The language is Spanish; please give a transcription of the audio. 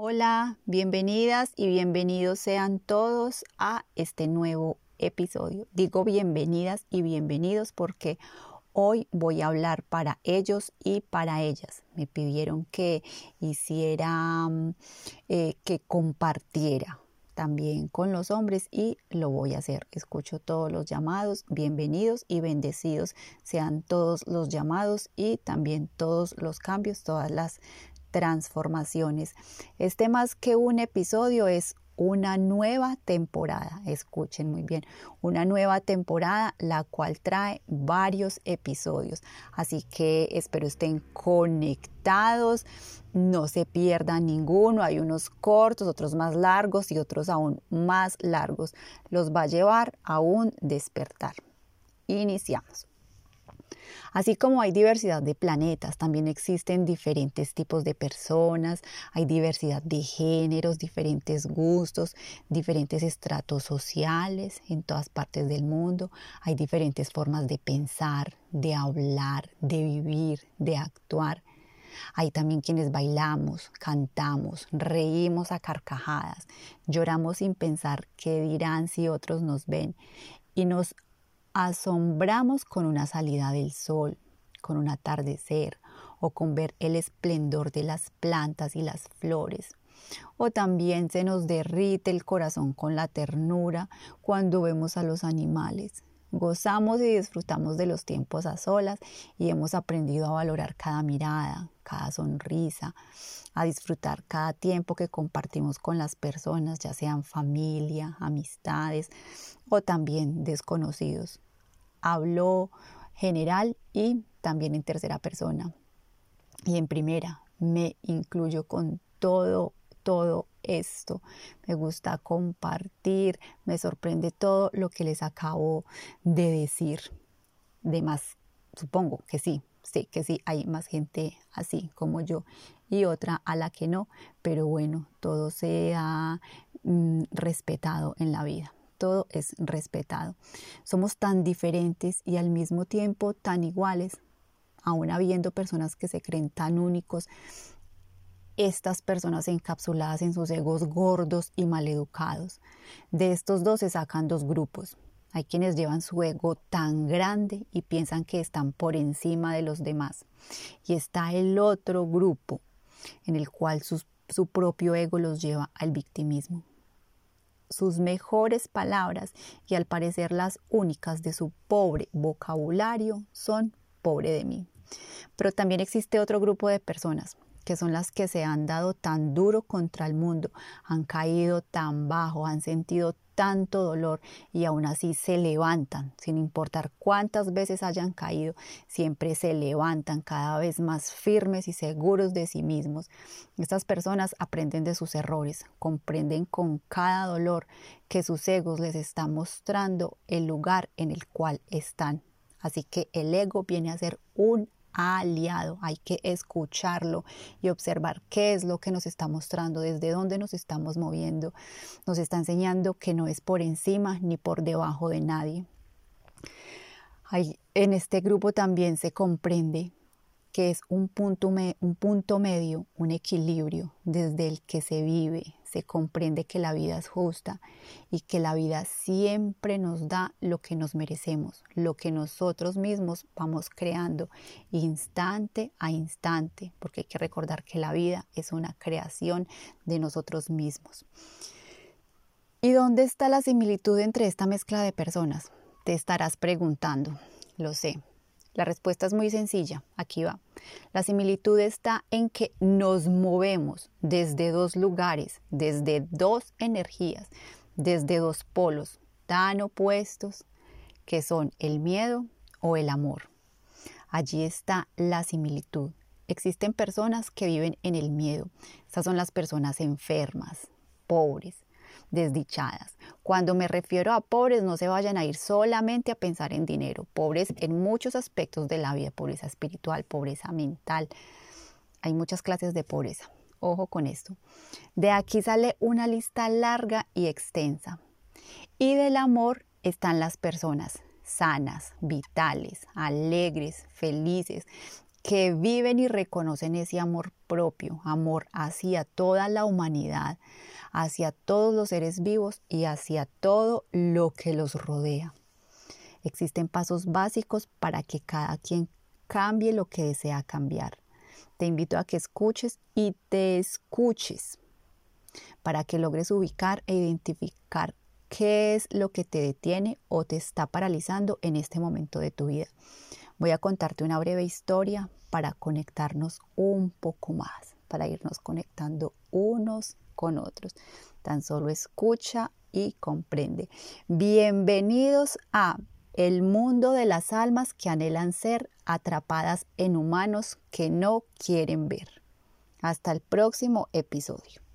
Hola, bienvenidas y bienvenidos sean todos a este nuevo episodio. Digo bienvenidas y bienvenidos porque hoy voy a hablar para ellos y para ellas. Me pidieron que hiciera, eh, que compartiera también con los hombres y lo voy a hacer. Escucho todos los llamados, bienvenidos y bendecidos sean todos los llamados y también todos los cambios, todas las transformaciones. Este más que un episodio es una nueva temporada, escuchen muy bien, una nueva temporada la cual trae varios episodios. Así que espero estén conectados, no se pierdan ninguno, hay unos cortos, otros más largos y otros aún más largos. Los va a llevar a un despertar. Iniciamos. Así como hay diversidad de planetas, también existen diferentes tipos de personas, hay diversidad de géneros, diferentes gustos, diferentes estratos sociales en todas partes del mundo, hay diferentes formas de pensar, de hablar, de vivir, de actuar. Hay también quienes bailamos, cantamos, reímos a carcajadas, lloramos sin pensar qué dirán si otros nos ven y nos asombramos con una salida del sol, con un atardecer o con ver el esplendor de las plantas y las flores. O también se nos derrite el corazón con la ternura cuando vemos a los animales. Gozamos y disfrutamos de los tiempos a solas y hemos aprendido a valorar cada mirada, cada sonrisa, a disfrutar cada tiempo que compartimos con las personas, ya sean familia, amistades o también desconocidos hablo general y también en tercera persona. Y en primera, me incluyo con todo, todo esto. Me gusta compartir, me sorprende todo lo que les acabo de decir. De más, supongo que sí, sí, que sí, hay más gente así como yo y otra a la que no, pero bueno, todo se ha mm, respetado en la vida todo es respetado. Somos tan diferentes y al mismo tiempo tan iguales, aún habiendo personas que se creen tan únicos. Estas personas encapsuladas en sus egos gordos y maleducados. De estos dos se sacan dos grupos. Hay quienes llevan su ego tan grande y piensan que están por encima de los demás. Y está el otro grupo en el cual su propio ego los lleva al victimismo sus mejores palabras y al parecer las únicas de su pobre vocabulario son pobre de mí. Pero también existe otro grupo de personas que son las que se han dado tan duro contra el mundo, han caído tan bajo, han sentido tanto dolor y aún así se levantan, sin importar cuántas veces hayan caído, siempre se levantan cada vez más firmes y seguros de sí mismos. Estas personas aprenden de sus errores, comprenden con cada dolor que sus egos les están mostrando el lugar en el cual están. Así que el ego viene a ser un aliado, hay que escucharlo y observar qué es lo que nos está mostrando, desde dónde nos estamos moviendo. Nos está enseñando que no es por encima ni por debajo de nadie. en este grupo también se comprende que es un punto, un punto medio, un equilibrio desde el que se vive, se comprende que la vida es justa y que la vida siempre nos da lo que nos merecemos, lo que nosotros mismos vamos creando instante a instante, porque hay que recordar que la vida es una creación de nosotros mismos. ¿Y dónde está la similitud entre esta mezcla de personas? Te estarás preguntando, lo sé, la respuesta es muy sencilla, aquí va. La similitud está en que nos movemos desde dos lugares, desde dos energías, desde dos polos tan opuestos que son el miedo o el amor. Allí está la similitud. Existen personas que viven en el miedo. Estas son las personas enfermas, pobres, desdichadas. Cuando me refiero a pobres, no se vayan a ir solamente a pensar en dinero. Pobres en muchos aspectos de la vida, pobreza espiritual, pobreza mental. Hay muchas clases de pobreza. Ojo con esto. De aquí sale una lista larga y extensa. Y del amor están las personas sanas, vitales, alegres, felices, que viven y reconocen ese amor propio, amor hacia toda la humanidad, hacia todos los seres vivos y hacia todo lo que los rodea. Existen pasos básicos para que cada quien cambie lo que desea cambiar. Te invito a que escuches y te escuches para que logres ubicar e identificar qué es lo que te detiene o te está paralizando en este momento de tu vida. Voy a contarte una breve historia para conectarnos un poco más, para irnos conectando unos con otros. Tan solo escucha y comprende. Bienvenidos a el mundo de las almas que anhelan ser atrapadas en humanos que no quieren ver. Hasta el próximo episodio.